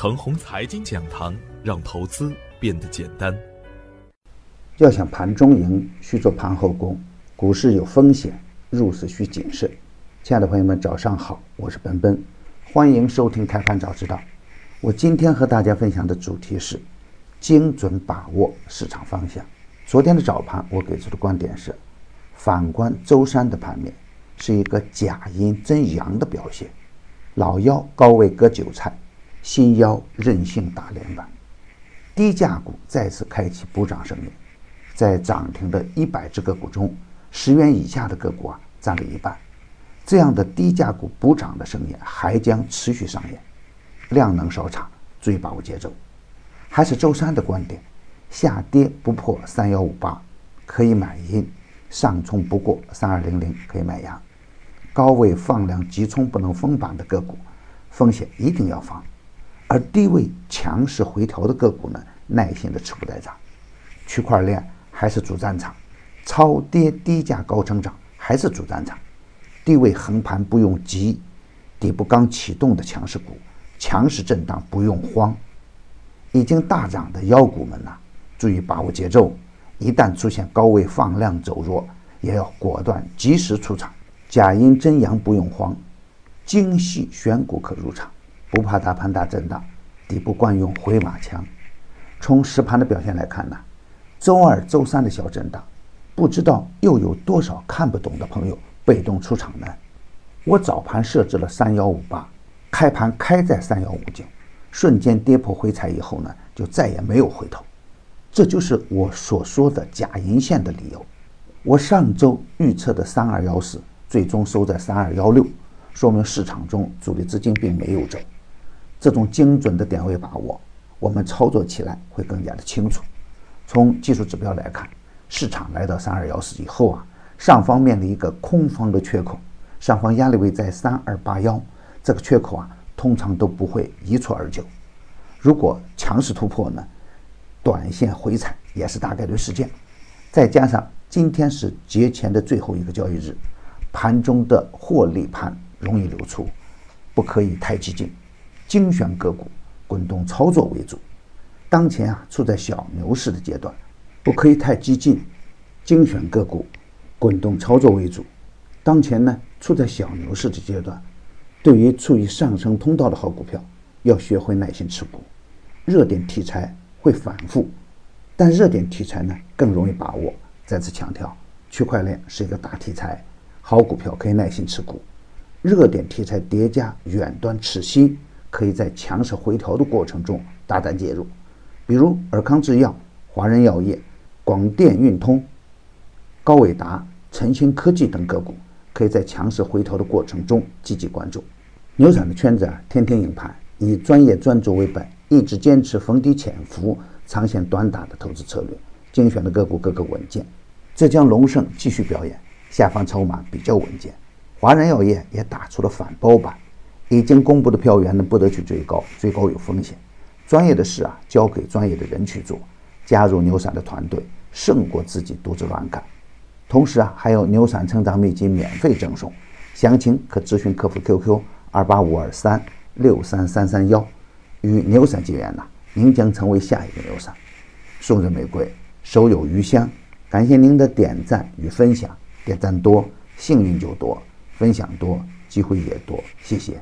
程红财经讲堂，让投资变得简单。要想盘中赢，需做盘后功。股市有风险，入市需谨慎。亲爱的朋友们，早上好，我是奔奔，欢迎收听开盘早知道。我今天和大家分享的主题是精准把握市场方向。昨天的早盘，我给出的观点是：反观周三的盘面，是一个假阴真阳的表现。老妖高位割韭菜。新妖任性打连板，低价股再次开启补涨声音，在涨停的一百只个股中，十元以下的个股啊占了一半。这样的低价股补涨的声音还将持续上演，量能稍差，注意把握节奏。还是周三的观点，下跌不破三幺五八可以买阴，上冲不过三二零零可以买压。高位放量急冲不能封板的个股，风险一定要防。而低位强势回调的个股呢，耐心的持股待涨。区块链还是主战场，超跌低价高成长还是主战场。低位横盘不用急，底部刚启动的强势股，强势震荡不用慌。已经大涨的妖股们呐，注意把握节奏。一旦出现高位放量走弱，也要果断及时出场。假阴真阳不用慌，精细选股可入场。不怕大盘大震荡，底部惯用回马枪。从实盘的表现来看呢，周二、周三的小震荡，不知道又有多少看不懂的朋友被动出场呢？我早盘设置了三幺五八，开盘开在三幺五九，瞬间跌破回踩以后呢，就再也没有回头。这就是我所说的假阴线的理由。我上周预测的三二幺四，最终收在三二幺六，说明市场中主力资金并没有走。这种精准的点位把握，我们操作起来会更加的清楚。从技术指标来看，市场来到三二幺四以后啊，上方面临一个空方的缺口，上方压力位在三二八幺，这个缺口啊，通常都不会一蹴而就。如果强势突破呢，短线回踩也是大概率事件。再加上今天是节前的最后一个交易日，盘中的获利盘容易流出，不可以太激进。精选个股，滚动操作为主。当前啊，处在小牛市的阶段，不可以太激进。精选个股，滚动操作为主。当前呢，处在小牛市的阶段，对于处于上升通道的好股票，要学会耐心持股。热点题材会反复，但热点题材呢更容易把握。再次强调，区块链是一个大题材，好股票可以耐心持股。热点题材叠加远端持新。可以在强势回调的过程中大胆介入，比如尔康制药、华人药业、广电运通、高伟达、晨星科技等个股，可以在强势回调的过程中积极关注。牛散的圈子啊，天天赢盘，以专业专注为本，一直坚持逢低潜伏、长线短打的投资策略，精选的个股个个稳健。浙江龙盛继续表演，下方筹码比较稳健。华人药业也打出了反包板。已经公布的票源呢，不得去追高，追高有风险。专业的事啊，交给专业的人去做。加入牛散的团队，胜过自己独自乱干。同时啊，还有牛散成长秘籍免费赠送，详情可咨询客服 QQ 二八五二三六三三三幺。与牛散结缘呐，您将成为下一个牛散。送人玫瑰，手有余香。感谢您的点赞与分享，点赞多，幸运就多；分享多，机会也多。谢谢。